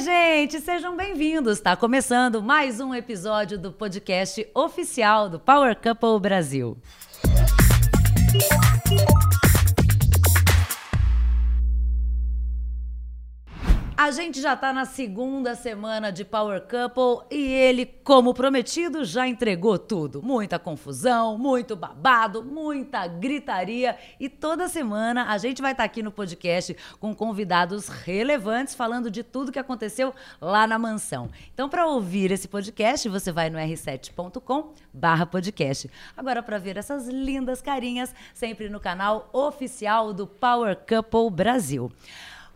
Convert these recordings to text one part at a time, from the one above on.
Gente, sejam bem-vindos. Está começando mais um episódio do podcast oficial do Power Couple Brasil. A gente já está na segunda semana de Power Couple e ele, como prometido, já entregou tudo. Muita confusão, muito babado, muita gritaria. E toda semana a gente vai estar tá aqui no podcast com convidados relevantes falando de tudo que aconteceu lá na mansão. Então, para ouvir esse podcast, você vai no r7.com/podcast. Agora, para ver essas lindas carinhas, sempre no canal oficial do Power Couple Brasil.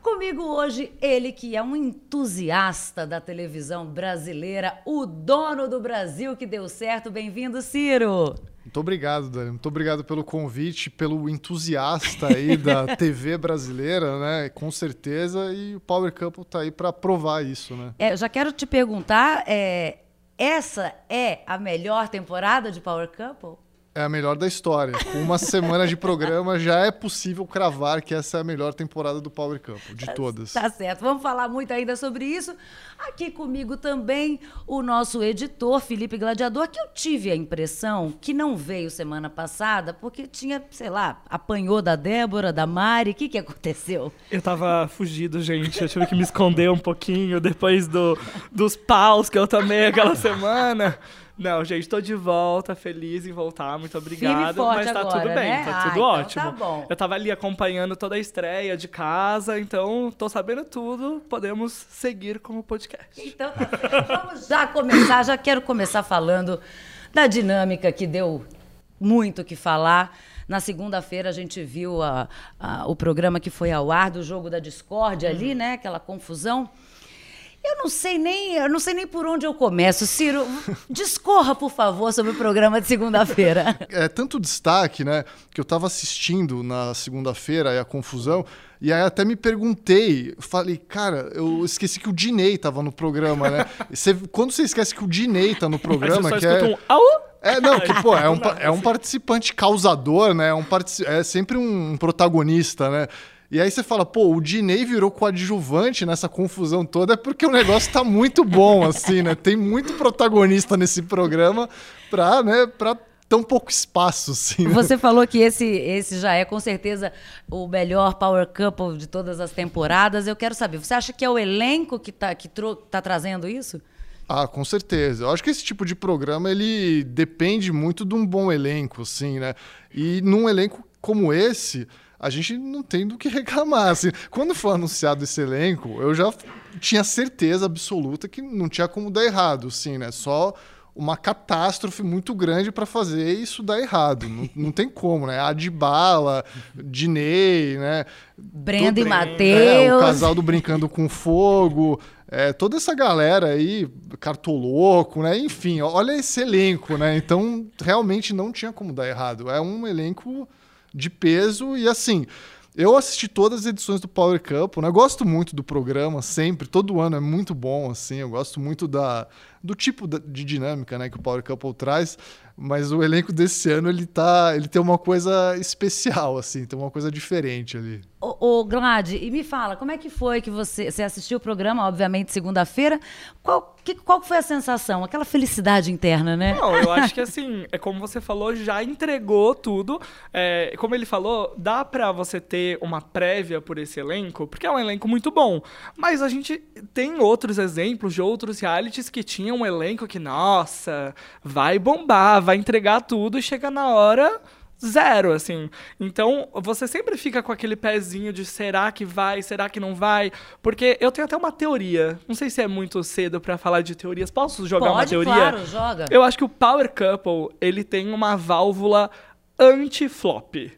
Comigo hoje, ele que é um entusiasta da televisão brasileira, o dono do Brasil que deu certo. Bem-vindo, Ciro! Muito obrigado, Dani. Muito obrigado pelo convite, pelo entusiasta aí da TV brasileira, né? Com certeza. E o Power Couple tá aí para provar isso, né? É, eu já quero te perguntar, é, essa é a melhor temporada de Power Couple? É a melhor da história. Com uma semana de programa já é possível cravar que essa é a melhor temporada do Power Camp, de tá todas. Tá certo. Vamos falar muito ainda sobre isso. Aqui comigo também o nosso editor, Felipe Gladiador, que eu tive a impressão que não veio semana passada porque tinha, sei lá, apanhou da Débora, da Mari. O que, que aconteceu? Eu tava fugido, gente. Eu tive que me esconder um pouquinho depois do, dos paus que eu tomei aquela semana. Não, gente, tô de volta, feliz em voltar, muito obrigado. mas tá agora, tudo bem, né? tá ah, tudo então ótimo. Tá bom. Eu tava ali acompanhando toda a estreia de casa, então tô sabendo tudo, podemos seguir com o podcast. Então tá Vamos já começar, já quero começar falando da dinâmica que deu muito o que falar. Na segunda-feira a gente viu a, a, o programa que foi ao ar do jogo da discórdia ali, né? Aquela confusão. Eu não sei nem, eu não sei nem por onde eu começo. Ciro, discorra, por favor, sobre o programa de segunda-feira. É tanto destaque, né, que eu estava assistindo na segunda-feira e a confusão, e aí até me perguntei, falei, cara, eu esqueci que o Dinei estava no programa, né? Você, quando você esquece que o Dinei está no programa, que é um Au! É, não, que, pô, é um, é um participante causador, né? É, um é sempre um protagonista, né? E aí você fala, pô, o Dinei virou coadjuvante nessa confusão toda, é porque o negócio tá muito bom, assim, né? Tem muito protagonista nesse programa pra, né, pra tão pouco espaço, assim. Né? Você falou que esse, esse já é com certeza o melhor power couple de todas as temporadas. Eu quero saber, você acha que é o elenco que tá, que tá trazendo isso? Ah, com certeza. Eu acho que esse tipo de programa ele depende muito de um bom elenco, assim, né? E num elenco como esse, a gente não tem do que reclamar. Assim, quando foi anunciado esse elenco, eu já tinha certeza absoluta que não tinha como dar errado, assim, né? Só uma catástrofe muito grande para fazer isso dar errado. Não, não tem como, né? Adibala, Dinei, né? Brenda e Matheus. É, o casal do Brincando com Fogo. É, toda essa galera aí, Cartoloco, né? Enfim, olha esse elenco, né? Então, realmente não tinha como dar errado. É um elenco de peso e assim. Eu assisti todas as edições do Power Cup, né? Eu gosto muito do programa, sempre, todo ano é muito bom, assim. Eu gosto muito da, do tipo de dinâmica né, que o Power Couple traz, mas o elenco desse ano ele tá, ele tem uma coisa especial, assim, tem uma coisa diferente ali. Ô, ô Glad, e me fala, como é que foi que você, você assistiu o programa, obviamente, segunda-feira? Qual, que, qual foi a sensação? Aquela felicidade interna, né? Não, eu acho que assim, é como você falou, já entregou tudo. É, como ele falou, dá para você ter uma prévia por esse elenco, porque é um elenco muito bom. Mas a gente tem outros exemplos de outros realities que tinham um elenco que, nossa, vai bombar, vai entregar tudo e chega na hora zero, assim. Então, você sempre fica com aquele pezinho de será que vai, será que não vai? Porque eu tenho até uma teoria. Não sei se é muito cedo para falar de teorias. Posso jogar Pode, uma teoria? Claro, joga. Eu acho que o Power Couple, ele tem uma válvula anti-flop.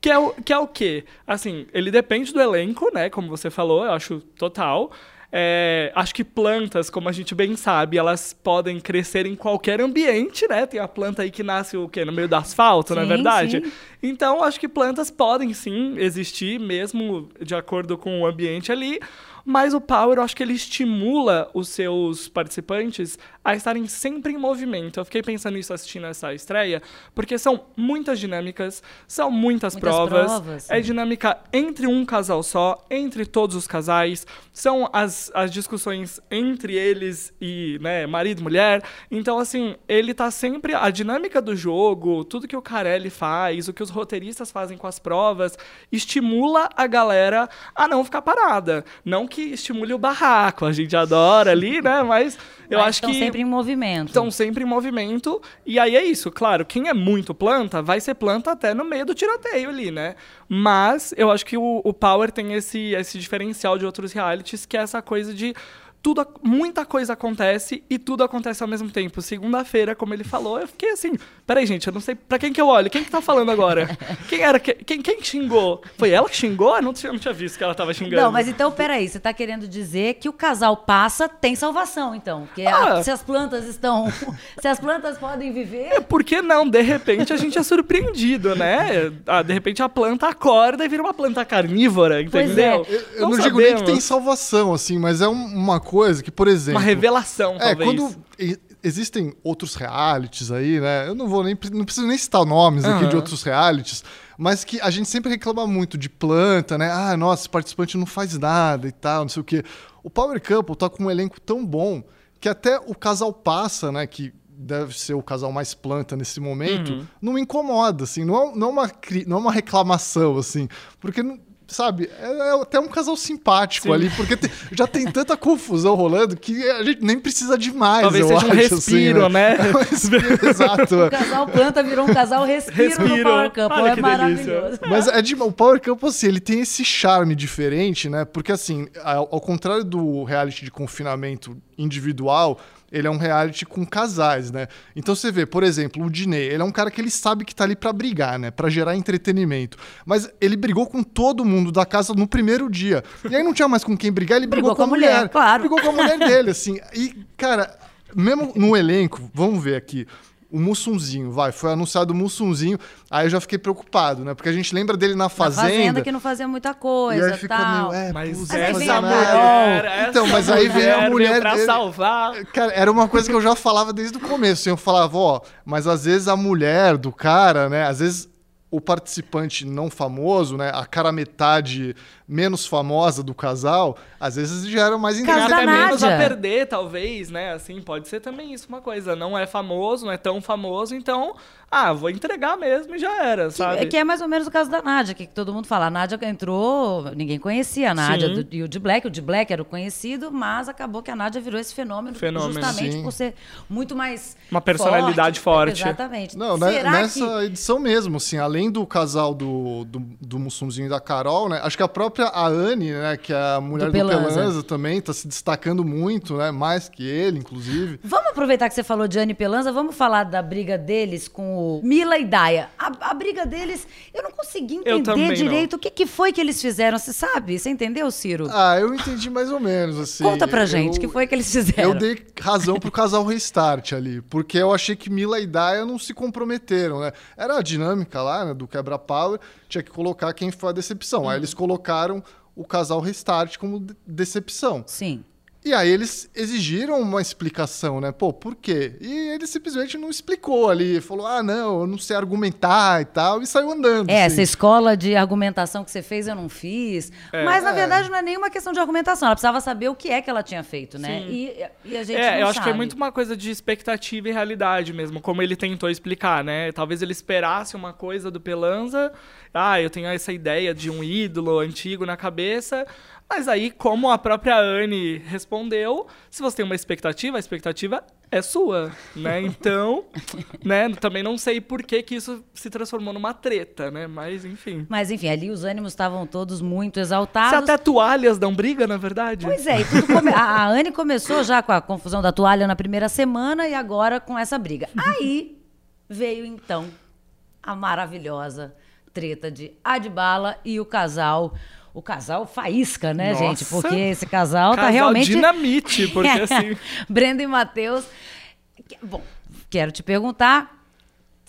Que é, o, que é o quê? Assim, ele depende do elenco, né? Como você falou, eu acho total. É, acho que plantas, como a gente bem sabe, elas podem crescer em qualquer ambiente, né? Tem a planta aí que nasce o quê? No meio do asfalto, sim, não é verdade? Sim. Então, acho que plantas podem sim existir, mesmo de acordo com o ambiente ali. Mas o Power, eu acho que ele estimula os seus participantes a estarem sempre em movimento. Eu fiquei pensando nisso assistindo essa estreia, porque são muitas dinâmicas, são muitas, Muitas provas. provas, É sim. dinâmica entre um casal só, entre todos os casais. São as, as discussões entre eles e, né, marido e mulher. Então, assim, ele tá sempre. A dinâmica do jogo, tudo que o Carelli faz, o que os roteiristas fazem com as provas, estimula a galera a não ficar parada. Não que estimule o barraco, a gente adora ali, né? Mas eu Mas acho estão que sempre em movimento. estão sempre em movimento. E aí é isso, claro, quem é muito planta, vai ser planta até no meio do tiroteio ali, né? Mas eu acho que o, o Power tem esse, esse diferencial de outros realities, que é essa coisa de. Tudo, muita coisa acontece e tudo acontece ao mesmo tempo. Segunda-feira, como ele falou, eu fiquei assim, peraí, gente, eu não sei pra quem que eu olho, quem que tá falando agora? Quem era, que- quem, quem xingou? Foi ela que xingou? Eu não tinha, não tinha visto que ela tava xingando. Não, mas então, peraí, você tá querendo dizer que o casal passa, tem salvação, então. Que Ah. a- se as plantas estão. se as plantas podem viver. Por que não? De repente a gente é surpreendido, né? Ah, de repente a planta acorda e vira uma planta carnívora, Pois entendeu? é. Eu, eu não, digo nem que tem salvação, assim, mas é um- uma coisa que, por exemplo. Uma revelação, É, talvez. quando existem outros realities aí, né? Eu não vou nem não preciso nem citar nomes aqui Aham. de outros realities, mas que a gente sempre reclama muito de planta, né? Ah, nossa, esse participante não faz nada e tal, não sei o quê. O Power Couple tá com um elenco tão bom que até o casal passa, né? Que deve ser o casal mais planta nesse momento, Uhum. não me incomoda, assim, não é, não é uma, não é uma reclamação, assim, porque não- Sabe, é é até um casal simpático Sim. ali, porque te- já tem tanta confusão rolando que a gente nem precisa de mais. Talvez eu seja um acho, respiro, assim, né? É um respiro, exato. O casal planta virou um casal respiro, no Respiro. Power Couple. Olha é que maravilhoso. Mas é de, o Power Couple, assim, ele tem esse charme diferente, né? Porque, assim, ao, ao contrário do reality de confinamento individual, ele é um reality com casais, né? Então você vê, por exemplo, o Diney, ele é um cara que ele sabe que tá ali pra brigar, né? Pra gerar entretenimento. Mas ele brigou com todo mundo da casa no primeiro dia. E aí não tinha mais com quem brigar, ele brigou, com a mulher. claro. Brigou com a mulher dele, assim. E, cara, mesmo no elenco, vamos ver aqui. O Mussunzinho, vai, foi anunciado o Mussunzinho, aí eu já fiquei preocupado, né? Porque a gente lembra dele na Na Fazenda. fazenda que não fazia muita e coisa aí fica tal. meio, é, Mas putz, aí não vem fazia a nada. mulher, Então, essa mas aí vem a veio mulher pra dele. salvar. Cara, era uma coisa que eu já falava desde o começo. assim, Eu falava, ó, mas às vezes a mulher do cara, né? Às vezes o participante não famoso, né? A cara metade menos famosa do casal, às vezes já era mais Casa até menos a perder, talvez, né? Assim, pode ser também isso uma coisa. Não é famoso, não é tão famoso, então, ah, vou entregar mesmo e já era, Que, sabe? é que é mais ou menos o caso da Nádia, que todo mundo fala. A Nádia entrou, ninguém conhecia a Nádia do- e o de Black. O de Black era o conhecido, mas acabou que a Nádia virou esse fenômeno, Fenômeno. justamente Sim. por ser muito mais. Uma personalidade forte. Exatamente. Não, né, Será nessa que. edição mesmo, assim, além do casal do, do, do Mussunzinho e da Carol, né? Acho que a própria a Anne, né? Que é a mulher Do do, Pelanza. Pelanza também, tá se destacando muito, né? Mais que ele, inclusive. Vamos aproveitar que você falou de Anne Pelanza, vamos falar da briga deles com o Mila e Daya. A, a briga deles, eu não consegui entender não. direito o que, que foi que eles fizeram. Você sabe? Você entendeu, Ciro? Ah, eu entendi mais ou menos, assim. Conta pra gente, o que foi que eles fizeram? Eu dei razão pro casal Restart ali, porque eu achei que Mila e Daya não se comprometeram, né? Era a dinâmica lá, né, do quebra-power, tinha que colocar quem foi a decepção. Aí eles colocaram o casal Restart como de- decepção. Sim. E aí eles exigiram uma explicação, né? Pô, por quê? E ele simplesmente não explicou ali, falou: "Ah, não, eu não sei argumentar e tal", e saiu andando. É, assim. essa escola de argumentação que você fez, eu não fiz. Mas, na É. verdade, não é nenhuma questão de argumentação. Ela precisava saber o que é que ela tinha feito, né? Sim. E, e a gente É, não eu acho que é sabe. muito uma coisa de expectativa e realidade mesmo, como ele tentou explicar, né? Talvez ele esperasse uma coisa do Pelanza, ah, eu tenho essa ideia de um ídolo antigo na cabeça, mas aí, como a própria Anne respondeu, se você tem uma expectativa, a expectativa é sua, né? Então, né, também não sei por que que isso se transformou numa treta, né? Mas, enfim. Mas, enfim, ali os ânimos estavam todos muito Se exaltados. até toalhas dão briga, na verdade? Pois é, come- a, a Anne começou já com a confusão da toalha na primeira semana e agora com essa briga. Aí veio, então, a maravilhosa treta de Adbala e o casal. O casal faísca, né, Nossa. gente? Porque esse casal, tá Casal realmente. dinamite, porque assim... Brenda e Matheus. Bom, quero te perguntar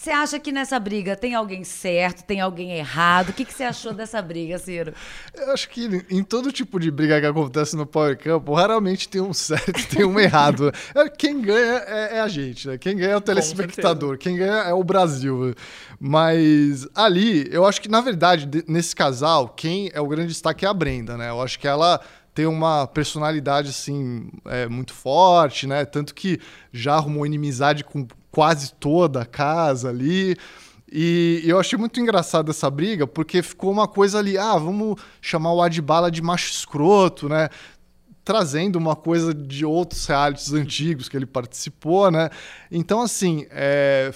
Você acha que nessa briga tem alguém certo, tem alguém errado? O que, que você achou dessa briga, Ciro? Eu acho que em todo tipo de briga que acontece no Power Camp, raramente tem um certo e tem um errado. É, quem ganha é, é, a gente, né? Quem ganha é o telespectador, quem ganha é o Brasil. Mas ali, eu acho que, na verdade, nesse casal, quem é o grande destaque é a Brenda, né? Eu acho que ela tem uma personalidade assim é, muito forte, né? Tanto que já arrumou inimizade com quase toda a casa ali. E eu achei muito engraçado essa briga, porque ficou uma coisa ali, ah, vamos chamar o Adbala de macho escroto, né? Trazendo uma coisa de outros realities antigos que ele participou, né? Então, assim, é,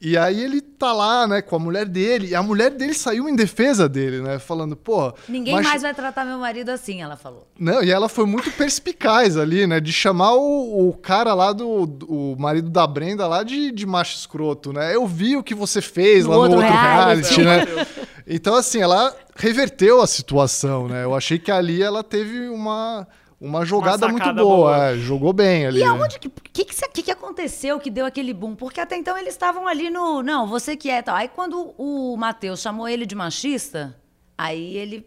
e aí ele tá lá, né, com a mulher dele, e a mulher dele saiu em defesa dele, né, falando, pô... Ninguém mas... mais vai tratar meu marido assim, ela falou. Não, e ela foi muito perspicaz ali, né, de chamar o, o cara lá do, o marido da Brenda lá de, de macho escroto, né, eu vi o que você fez no lá outro no outro reality, reality né. Então, assim, ela reverteu a situação, né, eu achei que ali ela teve uma uma jogada uma muito boa, boa. É, jogou bem ali. E aonde que, que, que, que aconteceu que deu aquele boom? Porque até então eles estavam ali no, não, você que é tal. Aí quando o Matheus chamou ele de machista, aí ele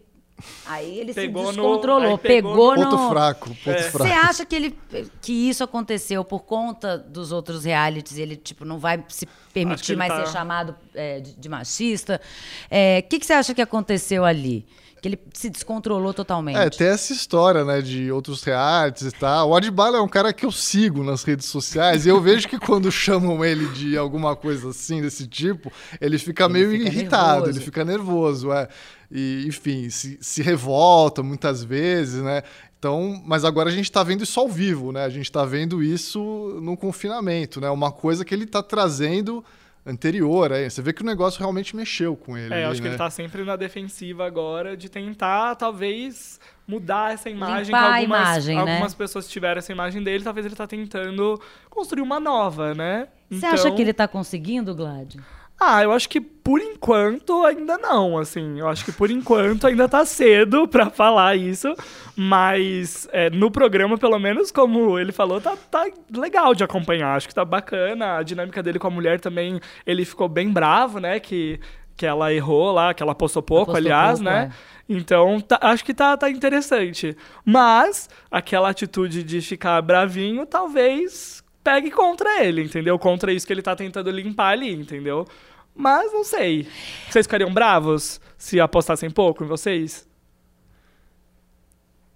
Aí ele pegou se descontrolou, no, pegou, pegou no... Ponto fraco, ponto é. fraco. Você acha que, ele, que isso aconteceu por conta dos outros realities? Ele, tipo, não vai se permitir mais tá... ser chamado é, de, de, machista? O é, que, que você acha que aconteceu ali? Que ele se descontrolou totalmente. É, tem essa história, né, de outros realities e tal. O Adbala é um cara que eu sigo nas redes sociais e eu vejo que quando chamam ele de alguma coisa assim, desse tipo, ele fica ele meio fica irritado, nervoso. ele fica nervoso, é. E, enfim, se, se revolta muitas vezes, né? Então, mas agora a gente está vendo isso ao vivo, né? A gente está vendo isso no confinamento, né? Uma coisa que ele está trazendo anterior. Aí. Você vê que o negócio realmente mexeu com ele. É, eu acho né? que ele tá sempre na defensiva agora de tentar, talvez, mudar essa imagem. Limpar algumas, imagem, né? algumas pessoas tiveram essa imagem dele, talvez ele tá tentando construir uma nova, né? Você então... acha que ele tá conseguindo, Glad? Ah, eu acho que por enquanto ainda não, assim. Eu acho que por enquanto ainda tá cedo para falar isso. Mas é, no programa, pelo menos, como ele falou, tá, tá legal de acompanhar. Acho que tá bacana. A dinâmica dele com a mulher também, ele ficou bem bravo, né? Que, que ela errou lá, que ela postou pouco, postou aliás, pouco, né? É. Então, tá, acho que tá, tá interessante. Mas aquela atitude de ficar bravinho, talvez pegue contra ele, entendeu? Contra isso que ele tá tentando limpar ali, entendeu? Mas não sei. Vocês ficariam bravos se apostassem pouco em vocês?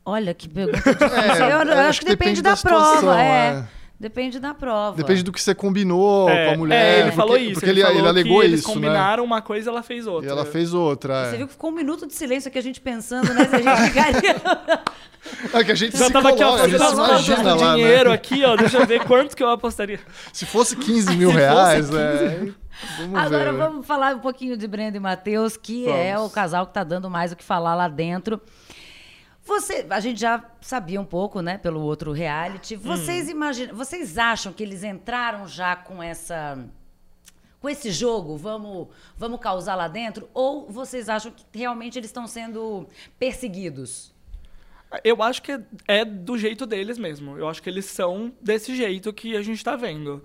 Olha que pergunta difícil. É, eu, eu, acho que, que depende, depende, da, da situação, prova. É. é. Depende da prova. Depende do que você combinou é, com a mulher. É, ele porque, falou isso. Porque ele, ele, ele alegou que isso. Eles né? combinaram né? uma coisa e ela fez outra. E ela fez outra. É. Você viu que ficou um minuto de silêncio aqui a gente pensando, né? Se a gente ficaria. É que a gente Já se tava coloca, aqui, ó, imagina lá, dinheiro né? aqui, ó. Deixa eu ver quanto que eu apostaria. Se fosse 15 mil reais, 15... é. Vamos Agora ver, vamos falar um pouquinho de Brenda e Matheus, que vamos. é o casal que está dando mais o que falar lá dentro. Você, a gente já sabia um pouco, né, pelo outro reality. Vocês hum. imaginam, vocês acham que eles entraram já com essa com esse jogo, vamos, vamos causar lá dentro? Ou vocês acham que realmente eles estão sendo perseguidos? Eu acho que é do jeito deles mesmo. Eu acho que eles são desse jeito que a gente está vendo.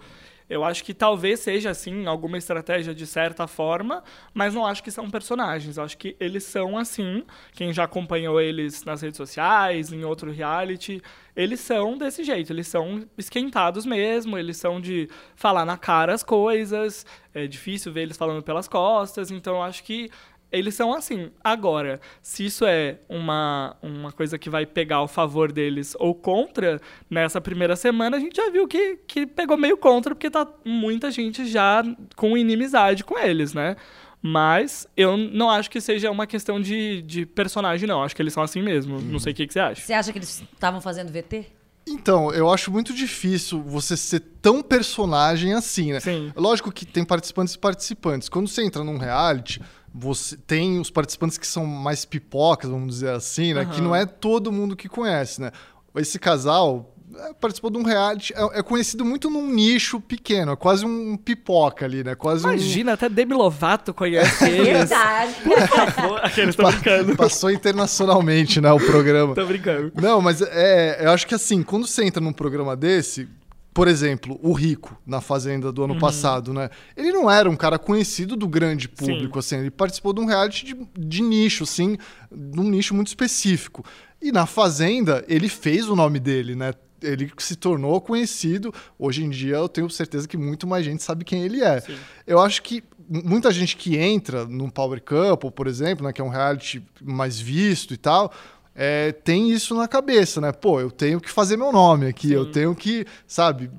Eu acho que talvez seja, assim, alguma estratégia de certa forma, mas não acho que são personagens. Eu acho que eles são assim. Quem já acompanhou eles nas redes sociais, em outro reality, eles são desse jeito. Eles são esquentados mesmo, eles são de falar na cara as coisas. É difícil ver eles falando pelas costas. Então, eu acho que eles são assim. Agora, se isso é uma, uma coisa que vai pegar o favor deles ou contra, nessa primeira semana a gente já viu que, que pegou meio contra, porque tá muita gente já com inimizade com eles, né? Mas eu não acho que seja uma questão de, de personagem, não. Acho que eles são assim mesmo. Hum. Não sei o que, que você acha. Você acha que eles estavam fazendo VT? Então, eu acho muito difícil você ser tão personagem assim, né? Sim. Lógico que tem participantes e participantes. Quando você entra num reality, você tem os participantes que são mais pipocas, vamos dizer assim, né? Uhum. Que não é todo mundo que conhece, né? Esse casal é, participou de um reality, é, é, conhecido muito num nicho pequeno, é quase um pipoca ali, né? Quase Imagina, um... até Demi Lovato conhece eles. Verdade. Por favor, aqueles estão brincando. Passou internacionalmente, né, o programa. tô brincando. Não, mas é, eu acho que assim, quando você entra num programa desse, por exemplo, o Rico na Fazenda do ano Uhum. passado, né? Ele não era um cara conhecido do grande público, assim. Ele participou de um reality de, de nicho, assim, de um nicho muito específico. E na Fazenda, ele fez o nome dele, né? Ele se tornou conhecido. Hoje em dia, eu tenho certeza que muito mais gente sabe quem ele é. Sim. Eu acho que muita gente que entra no Power Couple, por exemplo, né, que é um reality mais visto e tal, é, tem isso na cabeça, né? Pô, eu tenho que fazer meu nome aqui, eu tenho que, sabe,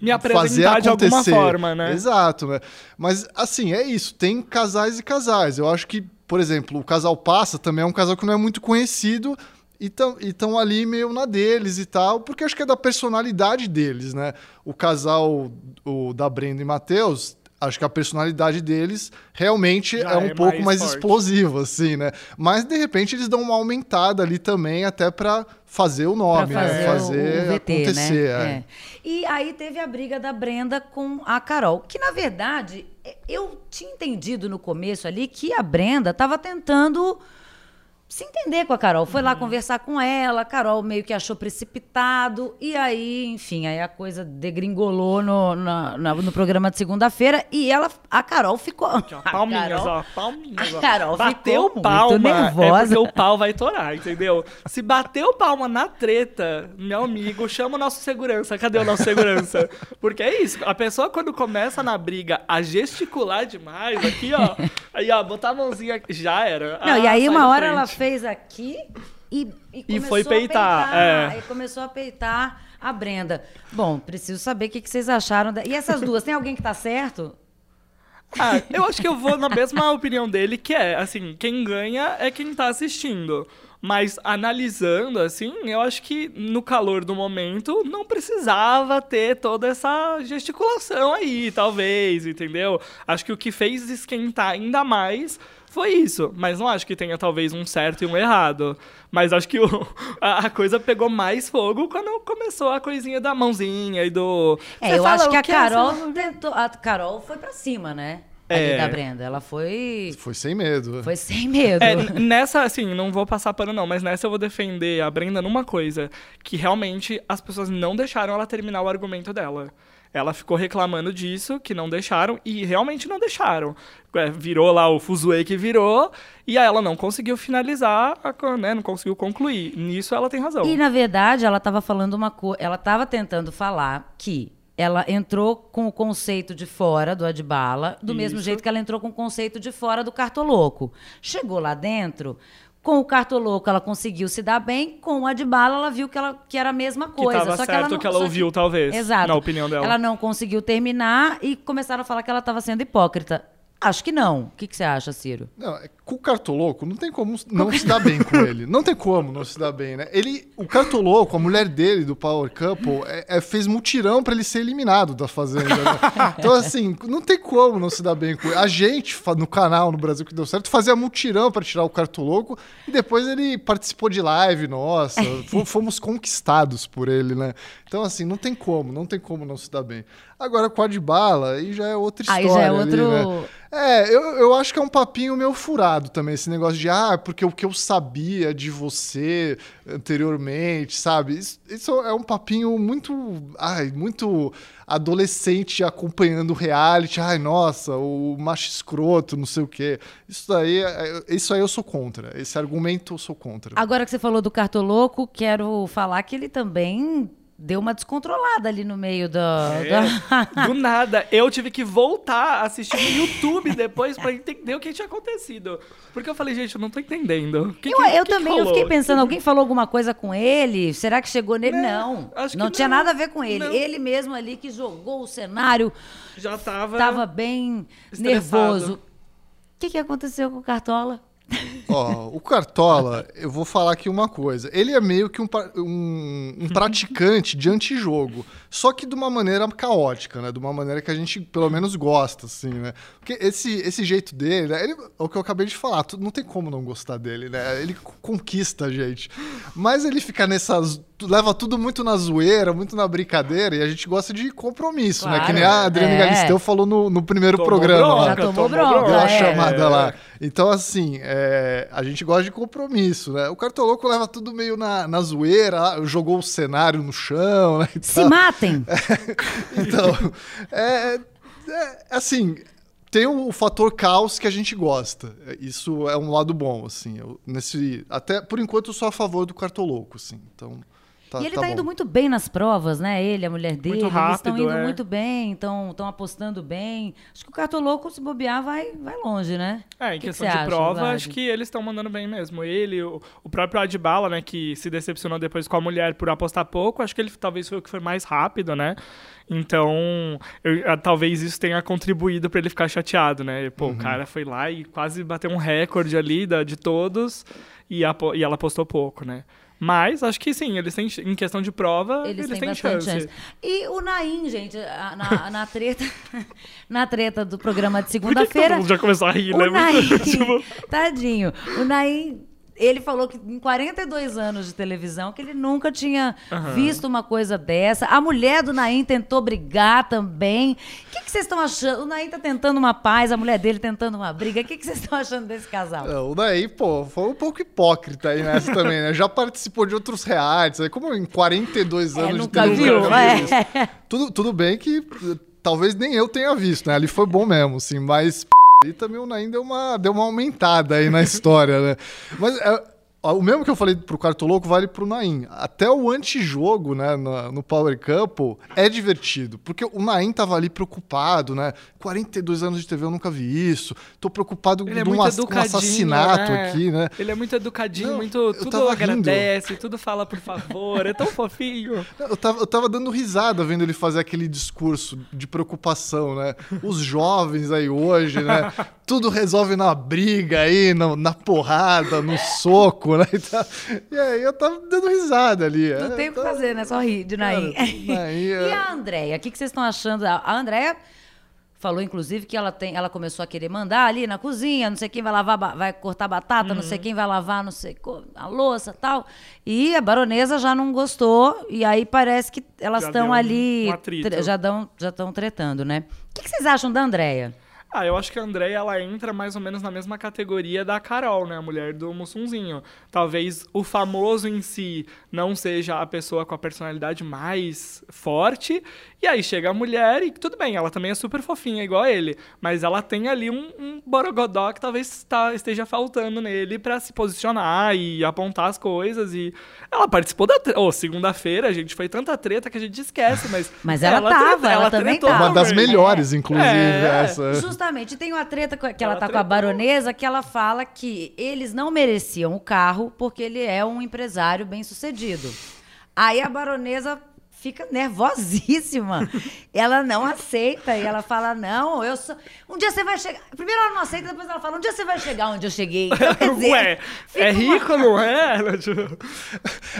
Me apresentar de alguma forma, né? Exato, né? Mas, assim, é isso. Tem casais e casais. Eu acho que, por exemplo, o casal Passa também é um casal que não é muito conhecido e estão ali meio na deles e tal, porque acho que é da personalidade deles, né? O casal o, da Brenda e Matheus, acho que a personalidade deles realmente Já é um é pouco mais explosiva, assim, né? Mas, de repente, eles dão uma aumentada ali também, até para fazer o Pra nome, fazer, né? o- Fazer o, VT, acontecer. né? é. É. E aí teve a briga da Brenda com a Carol, que na verdade é, eu tinha entendido no começo ali que a Brenda estava tentando se entender com a Carol. Foi Uhum. lá conversar com ela, a Carol meio que achou precipitado, e aí, enfim, aí a coisa degringolou no, na- na- no programa de segunda-feira e ela, a Carol ficou. Ó, palminhas, Carol- ó, palminhas, ó. a Carol Bateu ficou palma, muito é nervosa. porque o pau vai torar, entendeu? Se bateu palma na treta, meu amigo, chama o nosso segurança. Cadê o nosso segurança? Porque é isso, a pessoa quando começa na briga a gesticular demais, aqui, ó, aí, ó, botar a mãozinha, aqui, já era. Não, Ah, e aí uma hora ela fez aqui e, e, E começou foi a peitar, é. E começou a peitar a Brenda. Bom, preciso saber o que, que vocês acharam. Da... E essas duas, tem alguém que tá certo? Ah, eu acho que eu vou na mesma opinião dele, que é, assim, quem ganha é quem tá assistindo. Mas analisando, assim, eu acho que no calor do momento não precisava ter toda essa gesticulação aí, talvez, entendeu? Acho que o que fez esquentar ainda mais foi isso. Mas não acho que tenha talvez um certo e um errado. Mas acho que o- a, a coisa pegou mais fogo quando começou a coisinha da mãozinha e do. É, Você eu fala acho que a você Carol não- tentou. A Carol foi pra cima, né? É. da Brenda. Ela foi. Foi sem medo. Foi sem medo. É, nessa, assim, não vou passar pano não, mas nessa eu vou defender a Brenda numa coisa, que realmente as pessoas não deixaram ela terminar o argumento dela. Ela ficou reclamando disso, que não deixaram, e realmente não deixaram. É, virou lá o fuzuê que virou, e aí ela não conseguiu finalizar, né, não conseguiu concluir. Nisso ela tem razão. E na verdade, ela estava falando uma coisa. Ela estava tentando falar que ela entrou com o conceito de fora do Adbala, do mesmo Isso. jeito que ela entrou com o conceito de fora do Cartoloco. Chegou lá dentro. Com o Cartoloco, ela conseguiu se dar bem. Com o Adbala, ela viu que, ela, que era a mesma coisa. tava só que certo ela não, que ela ouviu, talvez, Exato. na opinião dela. Ela não conseguiu terminar e começaram a falar que ela estava sendo hipócrita. Acho que não. O que, que você acha, Ciro? Não, é- com o Cartoloco, não tem como não se dar bem com ele. Não tem como não se dar bem, né? Ele, o Cartoloco, a mulher dele, do Power Couple, é- é- fez mutirão pra ele ser eliminado da Fazenda. né? Então, assim, não tem como não se dar bem com ele. A gente, no canal no Brasil que deu certo, fazia mutirão pra tirar o Cartoloco e depois ele participou de live, nossa. fo- Fomos conquistados por ele, né? Então, assim, não tem como, não tem como não se dar bem. Agora, com a de bala, aí já é outra Aí história. já é ali, outro- né? É, eu, eu acho que é um papinho meio furado também, esse negócio de, ah, porque o que eu sabia de você anteriormente, sabe? Isso, isso é um papinho muito, ai, muito adolescente acompanhando reality, ai, nossa, o macho escroto, não sei o quê. Isso aí, é- isso aí eu sou contra, esse argumento eu sou contra. Agora que você falou do Cartoloco, quero falar que ele também deu uma descontrolada ali no meio da. da- É, do nada. Eu tive que voltar a assistir no YouTube depois pra entender o que tinha acontecido. Porque eu falei, gente, eu não tô entendendo. Que Eu, que- eu que também, eu fiquei pensando, alguém falou alguma coisa com ele? Será que chegou nele? Né? Não. Acho que não tinha não. nada a ver com ele. Não. Ele mesmo ali que jogou o cenário, Já tava. estava bem Estressado. nervoso. O que, que aconteceu com o Cartola? Ó, o Cartola, eu vou falar aqui uma coisa. Ele é meio que um, um- um praticante de antijogo. Só que de uma maneira caótica, né? De uma maneira que a gente, pelo menos, gosta, assim, né? Porque esse, esse jeito dele, né? ele, é o que eu acabei de falar, não tem como não gostar dele, né? Ele conquista a gente. Mas ele fica nessas leva tudo muito na zoeira, muito na brincadeira, e a gente gosta de compromisso, né? Claro, Que nem a Adriana é. Galisteu falou no, no primeiro Tomou programa. bronca, lá. Já tomou bronca, Deu a é. chamada lá. Então, assim, é, a gente gosta de compromisso, né? O Cartoloco leva tudo meio na, na zoeira, jogou o cenário no chão, né? e Se matem! Então, é, é, assim, tem o fator caos que a gente gosta. Isso é um lado bom, assim. Eu, nesse, até por enquanto eu sou a favor do cartoloco, assim. Então, tá, e ele tá tá, indo muito bem nas provas, né? Ele, a mulher dele, eles estão rápido, indo é. muito bem, estão apostando bem. Acho que o Cartoloco, se bobear, vai, vai longe, né? É, em Que que questão você de acha, prova, Vlad? acho que eles estão mandando bem mesmo. Ele, o, o próprio Adbala, né, que se decepcionou depois com a mulher por apostar pouco, acho que ele talvez foi o que foi mais rápido, né? Então, eu- talvez isso tenha contribuído pra ele ficar chateado, né? Pô, Uhum. o cara foi lá e quase bateu um recorde ali da, de todos e, apo- e ela apostou pouco, né? Mas acho que sim, eles têm, em questão de prova, Eles, eles, têm têm chance. chance. E o Naim, gente, a- na, na treta na treta do programa de segunda-feira. já começou a rir, O né? Naim, Tipo, tadinho, o Naim, ele falou que em 42 anos de televisão que ele nunca tinha visto uma coisa dessa. A mulher do Naim tentou brigar também. O que que vocês estão achando? O Naim tá tentando uma paz, a mulher dele tentando uma briga. O que que vocês estão achando desse casal? É, O daí, pô, foi um pouco hipócrita aí nessa também, né? Já participou de outros realities, aí como em 42 É, anos de nunca televisão. viu? É. Tudo, tudo bem que eh, talvez nem eu tenha visto, né? Ali foi bom mesmo, assim, mas ali também o Naim deu uma, deu uma aumentada aí na história, né? Mas é, o mesmo que eu falei pro Cartoloco vale pro Naim. Até o antijogo, né, no, Power Couple, é divertido, porque o Naim tava ali preocupado, né? 42 anos de TV eu nunca vi isso. Tô preocupado Ele é de um, um assassinato né? aqui, né? Ele é muito educadinho, Não, muito. Tudo tava rindo. agradece, tudo fala por favor, é tão fofinho. Eu tava, eu tava dando risada vendo ele fazer aquele discurso de preocupação, né? Os jovens aí hoje, né? Tudo resolve na briga aí, na, na porrada, no soco, né? E, tá- e aí eu tava dando risada ali. Não É, tem o que fazer, né? Só rir de Naim é- e a Andréia? O que que vocês estão achando? A Andréia falou, inclusive, que ela, tem, ela começou a querer mandar ali na cozinha, não sei quem vai lavar, vai cortar batata, não sei Uhum. quem vai lavar, não sei a louça tal. E a baronesa já não gostou, e aí parece que elas estão ali. um já estão já estão tretando, né? O que, que vocês acham da Andréia? Ah, eu acho que a Andrea, ela entra mais ou menos na mesma categoria da Carol, né? A mulher do Mussunzinho. Talvez o famoso em si não seja a pessoa com a personalidade mais forte. E aí chega a mulher e tudo bem, ela também é super fofinha, igual ele. Mas ela tem ali um, um borogodó que talvez tá- esteja faltando nele pra se posicionar e apontar as coisas. E ela participou da... tre- Ô, segunda-feira, gente, foi tanta treta que a gente esquece, mas... Mas ela tava, ela também tretou tava. Uma das também. melhores, inclusive, É. essa. Justamente, tem uma treta que ela, Ela tá com a baronesa que ela fala que eles não mereciam o carro porque ele é um empresário bem sucedido. Aí a baronesa fica nervosíssima. ela não aceita e ela fala: Não, eu sou. Um dia você vai chegar. Primeiro ela não aceita, depois ela fala: Um dia você vai chegar onde eu cheguei. Então, dizer, Ué, é uma- rico, não é?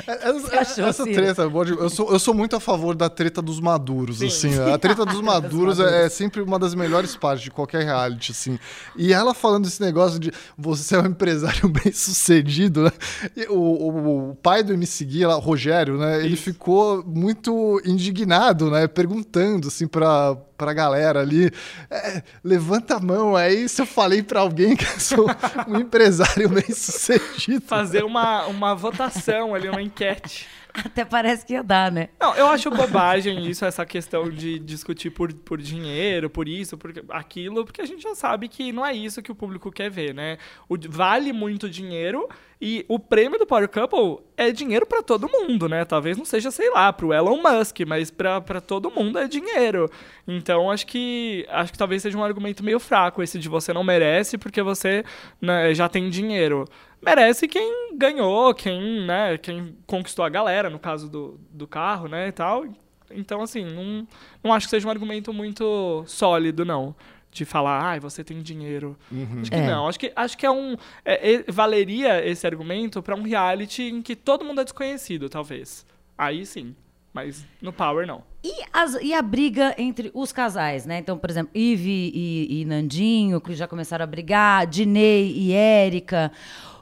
Essa, essa treta, eu sou, eu sou muito a favor da treta dos maduros, Sim. assim. A treta dos maduros é, é sempre uma das melhores partes de qualquer reality, assim. E ela falando esse negócio de você é um empresário bem sucedido, né? O, o- o pai do MC Gui, lá, Rogério, né? Ele ficou muito indignado, né? Perguntando, assim, pra, pra galera ali, é, levanta a mão aí se eu falei pra alguém que eu sou um empresário bem sucedido. Fazer uma, uma votação ali, uma enquete. Até parece que ia dar, né? Não, eu acho bobagem isso, essa questão de discutir por, por dinheiro, por isso, por aquilo, porque a gente já sabe que não é isso que o público quer ver, né? O, vale muito dinheiro e o prêmio do Power Couple é dinheiro pra todo mundo, né? Talvez não seja, sei lá, pro Elon Musk, mas pra todo mundo é dinheiro. Então acho que acho que talvez seja um argumento meio fraco esse de você não merece porque você né, já tem dinheiro merece quem ganhou, quem, né, quem conquistou a galera, no caso do, do carro, né, e tal. Então, assim, não, não acho que seja um argumento muito sólido, não. De falar, ai, você tem dinheiro. Acho que É. não. Acho que, acho que é um. é, é, valeria esse argumento pra um reality em que todo mundo é desconhecido, talvez. Aí sim. Mas no Power, não. E, as- e a briga entre os casais, né? Então, por exemplo, Ive e, e Nandinho, que já começaram a brigar, Dinei e Érica.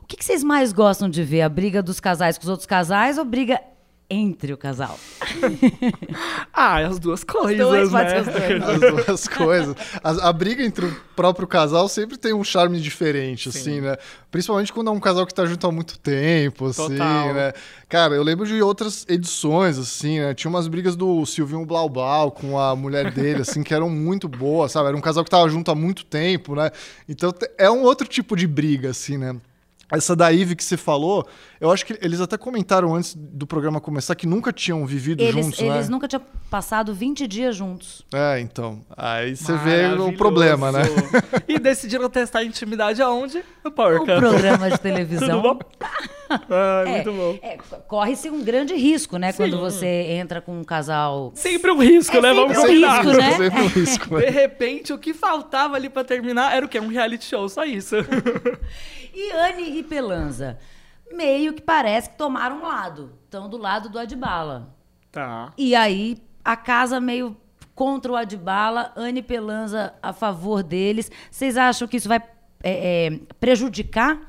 O que, que vocês mais gostam de ver? A briga dos casais com os outros casais ou briga entre o casal? ah, as duas coisas, dois, né? os dois. As duas coisas. A, a briga entre o próprio casal sempre tem um charme diferente, assim, né? Principalmente quando é um casal que tá junto há muito tempo, assim, Total. né? Cara, eu lembro de outras edições, assim, né? Tinha umas brigas do Silvinho Blaubau com a mulher dele, assim, que eram muito boas, sabe? Era um casal que tava junto há muito tempo, né? Então é um outro tipo de briga, assim, né? Essa da Ive que você falou, eu acho que eles até comentaram antes do programa começar que nunca tinham vivido Eles, juntos, eles né? nunca tinham passado 20 dias juntos. É, então. Aí você vê o problema, né? E decidiram testar a intimidade aonde? No Power Um programa de Tudo televisão. bom? Ah, É, muito bom. é, corre-se um grande risco, né? Quando você entra com um casal. Sempre um risco, É né? Vamos um combinar. risco, né? Sempre um risco, né? De repente, o que faltava ali pra terminar era o quê? Um reality show, só isso. E Anne e Pelanza, meio que parece que tomaram um lado. Estão do lado do Adbala. tá. E aí, a casa meio contra o Adbala, Anne Pelanza a favor deles. Vocês acham que isso vai é, é, prejudicar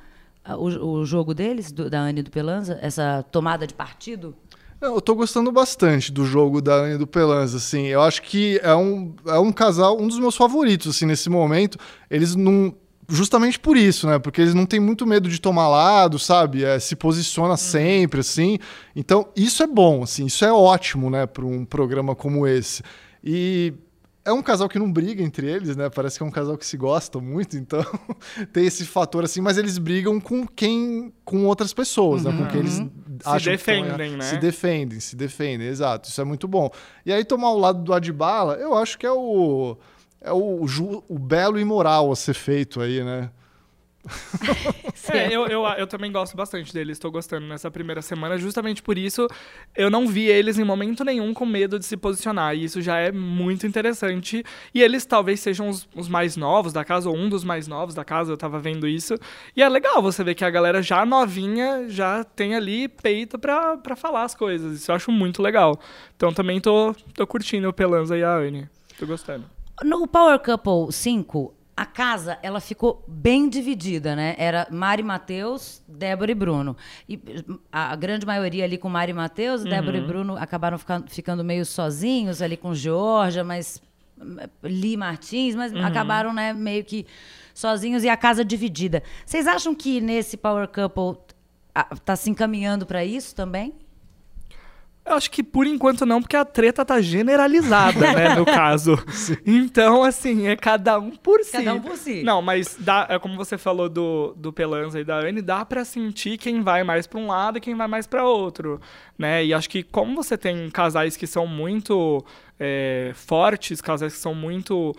ah, o, o jogo deles, do- da Anne e do Pelanza? Essa tomada de partido? Eu tô gostando bastante do jogo da Anne e do Pelanza, assim. Eu acho que é um, é um casal, um dos meus favoritos, assim, nesse momento. Eles não... Justamente por isso, né? Porque eles não têm muito medo de tomar lado, sabe? É, se posiciona sempre, assim. Então, isso é bom, assim. Isso é ótimo, né? Para um programa como esse. E é um casal que não briga entre eles, né? Parece que é um casal que se gosta muito, então tem esse fator assim, mas eles brigam com quem, com outras pessoas, né? Com quem eles acham que defendem, estão- né? Se defendem, se defendem, exato. Isso é muito bom. E aí tomar o lado do Adbala, eu acho que é o é o, o belo e moral a ser feito aí, né? É, eu, eu, eu também gosto bastante deles, estou gostando nessa primeira semana. Justamente por isso, eu não vi eles em momento nenhum com medo de se posicionar. E isso já é muito interessante. E eles talvez sejam os, os mais novos da casa, ou um dos mais novos da casa, eu tava vendo isso. E é legal você ver que a galera já novinha já tem ali peito pra falar as coisas. Isso eu acho muito legal. Então também tô, tô curtindo o Pelanza e a Anne. Tô gostando. No Power Couple 5, a casa ela ficou bem dividida, né? Era Mari Matheus, Débora e Bruno. E a, grande maioria ali com Mari Matheus, Débora e Bruno acabaram ficando, ficando meio sozinhos ali com Georgia, mas Li Martins, mas acabaram, né, meio que sozinhos e a casa dividida. Vocês acham que nesse Power Couple tá se encaminhando para isso também? Eu acho que por enquanto não, porque a treta tá generalizada, né, no caso. Então, assim, é cada um por si. Cada um por si. Não, mas dá, é como você falou do, do Pelanza e da Anne, dá pra sentir quem vai mais pra um lado e quem vai mais pra outro, né? E acho que como você tem casais que são muito é, fortes, casais que são muito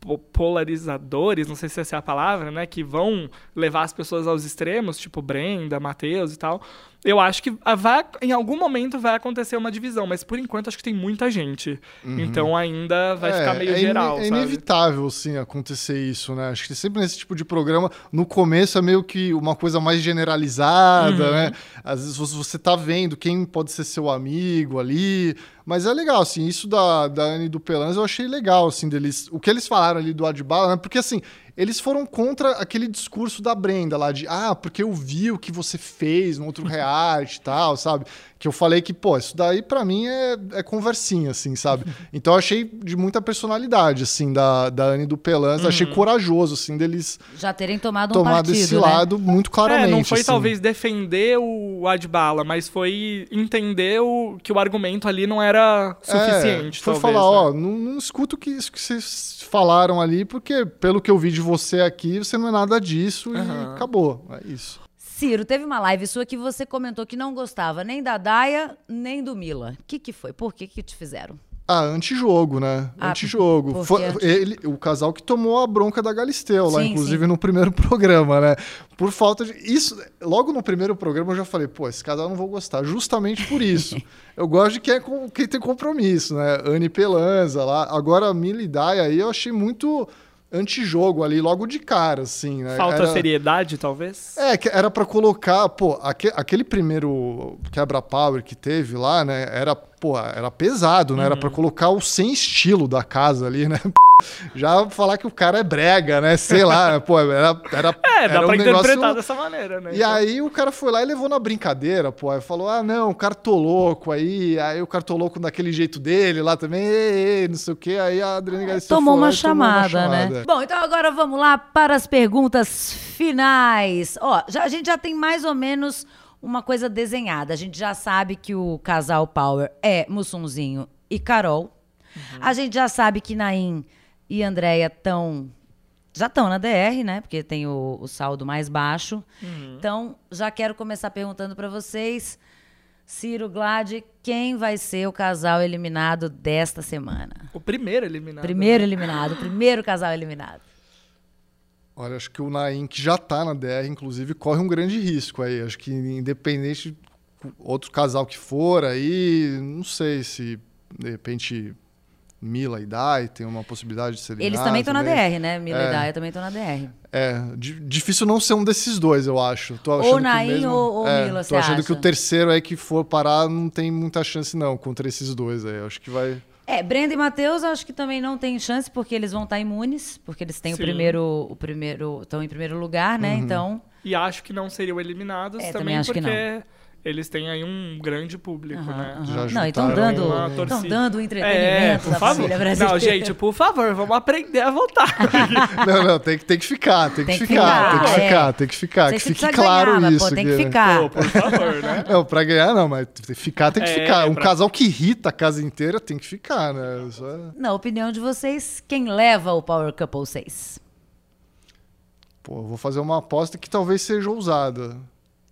po- polarizadores, não sei se essa é a palavra, né? Que vão levar as pessoas aos extremos, tipo Brenda, Matheus e tal. Eu acho que vai, em algum momento vai acontecer uma divisão, mas por enquanto acho que tem muita gente. Então ainda vai ficar meio é geral, É sabe? inevitável, sim, acontecer isso, né? Acho que sempre nesse tipo de programa, no começo é meio que uma coisa mais generalizada, Uhum. né? Às vezes você- tá vendo quem pode ser seu amigo ali. Mas é legal, assim, isso da, da Anne e do Pelanza eu achei legal, assim, deles. O que eles falaram ali do Adbala, né? Porque, assim, eles foram contra aquele discurso da Brenda lá de, ah, porque eu vi o que você fez no outro reality e tal, sabe? Que eu falei que, pô, isso daí pra mim é, é conversinha, assim, sabe? Então eu achei de muita personalidade, assim, da, da Anne e do Pelanza. Achei corajoso, assim, deles Já terem tomado um tomado partido, esse né? lado muito claramente. É, não foi assim. talvez defender o Adbala, mas foi entender o, que o argumento ali não era suficiente. É, foi talvez, falar, né? ó, não, não escuta o que, isso que vocês falaram ali, porque pelo que eu vi de você aqui, você não é nada disso e Aham. acabou. É isso. Ciro, teve uma live sua que você comentou que não gostava nem da Daia, nem do Mila. O que, que foi? Por que, que te fizeram? Ah, antijogo, né? Ah, antijogo. Foi anti- ele, o casal que tomou a bronca da Galisteu lá, Sim, inclusive sim. no primeiro programa, né? Por falta de. Isso, logo no primeiro programa eu já falei, pô, esse casal eu não vou gostar, justamente por isso. eu gosto de quem, é com, quem tem compromisso, né? Anne Pelanza lá. Agora a Mila e Daya aí eu achei muito antijogo ali, logo de cara, assim, né? Falta Era- seriedade, talvez? é, que era pra colocar, pô, aque- aquele primeiro quebra-power que teve lá, né? Era, pô, era pesado, né? Era pra colocar o sem estilo da casa ali, né? já falar que o cara é brega, né? Sei lá, pô, era, era, É, dá era um pra negócio... interpretar dessa maneira, né? E Então- aí o cara foi lá e levou na brincadeira, pô. Aí falou: ah, não, o cartoloco aí. Aí o cartoloco daquele jeito dele lá também, ei, ei, não sei o quê. Aí a Adriana Galisteu Tomou lá uma, e tomou chamada, né? Bom, então agora vamos lá para as perguntas finais. Ó, já, a gente já tem mais ou menos uma coisa desenhada. A gente já sabe que o casal Power é Mussunzinho e Carol. A gente já sabe que Naim e Andréia estão. Já estão na DR, né? Porque tem o, o saldo mais baixo. Então, já quero começar perguntando para vocês, Ciro Glad, quem vai ser o casal eliminado desta semana? O primeiro eliminado. Primeiro eliminado, primeiro casal eliminado. Olha, acho que o Naim, que já tá na DR, inclusive, corre um grande risco aí. Acho que independente de outro casal que for aí, não sei se de repente Mila e Dai tem uma possibilidade de ser Eles também estão na. DR, né? Mila É. e Daya também estão na DR. É, di- difícil não ser um desses dois, eu acho. Tô Ou achando que Naim mesmo- ou- ou é, Mila, Tô achando acha? que o terceiro aí que for parar não tem muita chance não contra esses dois aí. Acho que vai... É, Brenda e Matheus acho que também não tem chance, porque eles vão estar imunes, porque eles têm o Sim. primeiro. O primeiro. Estão em primeiro lugar, né? Então. E acho que não seriam eliminados É, também, também acho que porque eles têm aí um grande público, aham, né? aham. Já Não, e estão dando, estão dando É, entretenimento por da favor. família brasileira. Não, gente, por favor, vamos aprender a votar. Não, não, tem que, tem que ficar, tem, Tem que que ficar, tem que ficar, é. ficar, tem que ficar. Sei Que que fique claro ganhar, mas, isso. pô, tem que né? ficar. Pô, por favor, né? Não, pra ganhar não, mas tem que ficar, tem que É, ficar. Um pra- casal que irrita a casa inteira tem que ficar, né? É- Na opinião de vocês, quem leva o Power Couple 6? Pô, eu vou fazer uma aposta que talvez seja ousada.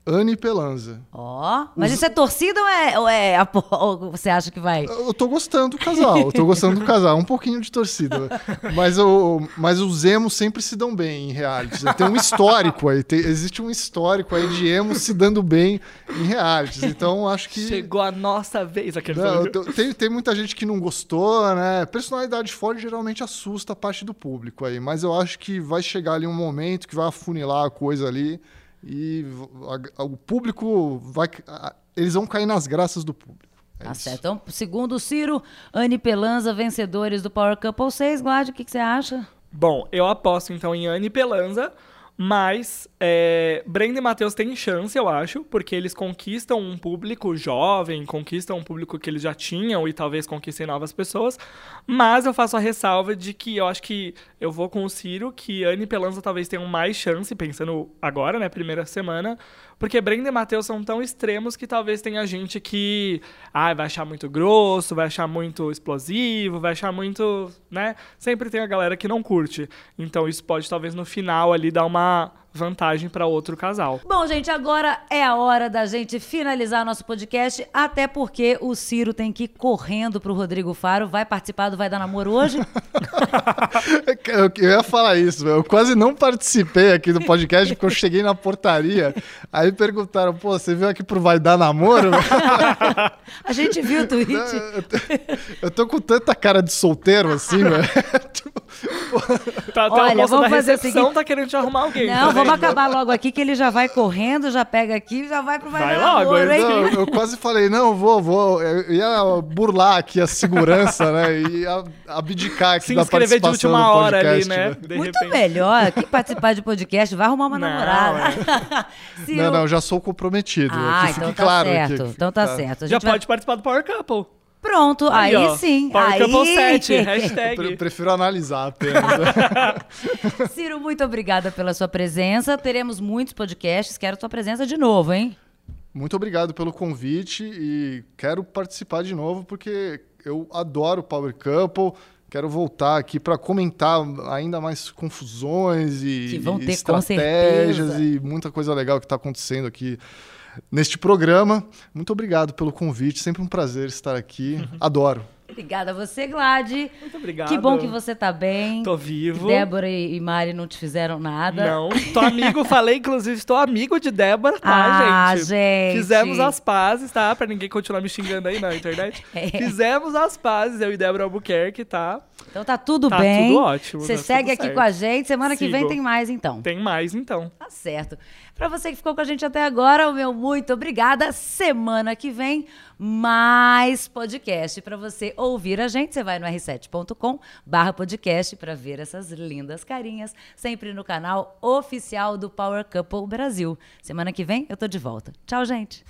Anne Pelanza. Ó, mas Os- isso é torcida ou é, ou é apo- ou você acha que vai? Eu tô gostando do casal, eu tô gostando do casal, um pouquinho de torcida. Mas, o, mas os emos sempre se dão bem em realities. Tem um histórico aí, tem- existe um histórico aí de emos se dando bem em realities. Então acho que. Chegou a nossa vez aquele Não, eu tô- tem, tem muita gente que não gostou, né? Personalidade forte geralmente assusta a parte do público aí, mas eu acho que vai chegar ali um momento que vai afunilar a coisa ali e a- a- o público vai. a- eles vão cair nas graças do público. É Tá isso. certo. Então, segundo o Ciro, Anne Pelanza, vencedores do Power Couple 6. Glad, o que, que você acha? Bom, eu aposto então em Anne Pelanza, mas é, Brenda e Matheus têm chance, eu acho, porque eles conquistam um público jovem, conquistam um público que eles já tinham e talvez conquistem novas pessoas. Mas eu faço a ressalva de que eu acho que eu vou com o Ciro, que Anne e Pelanza talvez tenham mais chance, pensando agora, né, primeira semana, porque Brenda e Matheus são tão extremos que talvez tenha gente que ah, vai achar muito grosso, vai achar muito explosivo, vai achar muito, né? Sempre tem a galera que não curte. Então isso pode talvez no final ali dar uma vantagem para outro casal. Bom, gente, agora é a hora da gente finalizar nosso podcast, até porque o Ciro tem que ir correndo pro Rodrigo Faro. Vai participar do Vai Dar Namoro hoje? Eu, ia falar isso, eu quase não participei aqui do podcast porque eu cheguei na portaria. Aí perguntaram, pô, você veio aqui pro Vai Dar Namoro? A gente viu o tweet. eu, tô, eu tô com tanta cara de solteiro assim, velho. Tá, até Olha, a moça vamos da fazer o recepção seguinte- tá querendo te arrumar alguém. Não, tá vamos acabar logo aqui que ele já vai correndo, já pega aqui, já vai pro Vai, Vai logo, hein? Não, eu quase falei, não, vou, vou. Eu ia burlar aqui a segurança, né? E ia abdicar aqui Se da inscrever de participação última no hora ali, podcast, né? De Muito repente. melhor que participar de podcast, vai arrumar uma Não, namorada. Ciro- Não, não, já sou comprometido. Ah, que fique então tá claro certo. aqui, então tá certo. A Já vai- pode participar do Power Couple. Pronto, aí, ó, sim. Power aí... Couple 7, Pre- hashtag. prefiro analisar apenas. Ciro, muito obrigada pela sua presença. Teremos muitos podcasts. Quero tua presença de novo, hein? Muito obrigado pelo convite e quero participar de novo porque eu adoro Power Couple. Quero voltar aqui para comentar ainda mais confusões e Que vão ter, estratégias e muita coisa legal que está acontecendo aqui neste programa. Muito obrigado pelo convite, sempre um prazer estar aqui. Adoro. Obrigada a você, Glad. Muito obrigado. Que bom que você tá bem. Tô vivo. Débora e Mari não te fizeram nada. Não, tô amigo, falei, inclusive, estou amigo de Débora, tá, Ah, gente? gente. Fizemos as pazes, tá? Pra ninguém continuar me xingando aí na internet. É. Fizemos as pazes, eu e Débora Albuquerque, tá? Então tá tudo Tá bem. tudo ótimo, Você tá segue aqui certo. com a gente. Semana que vem Sigo. tem mais, então. Tem mais, então. Tá certo. Pra você que ficou com a gente até agora, o meu muito obrigada. Semana que vem, mais podcast pra você ouvir a gente. Você vai no r7.com barra podcast pra ver essas lindas carinhas, sempre no canal oficial do Power Couple Brasil. Semana que vem eu tô de volta. Tchau, gente.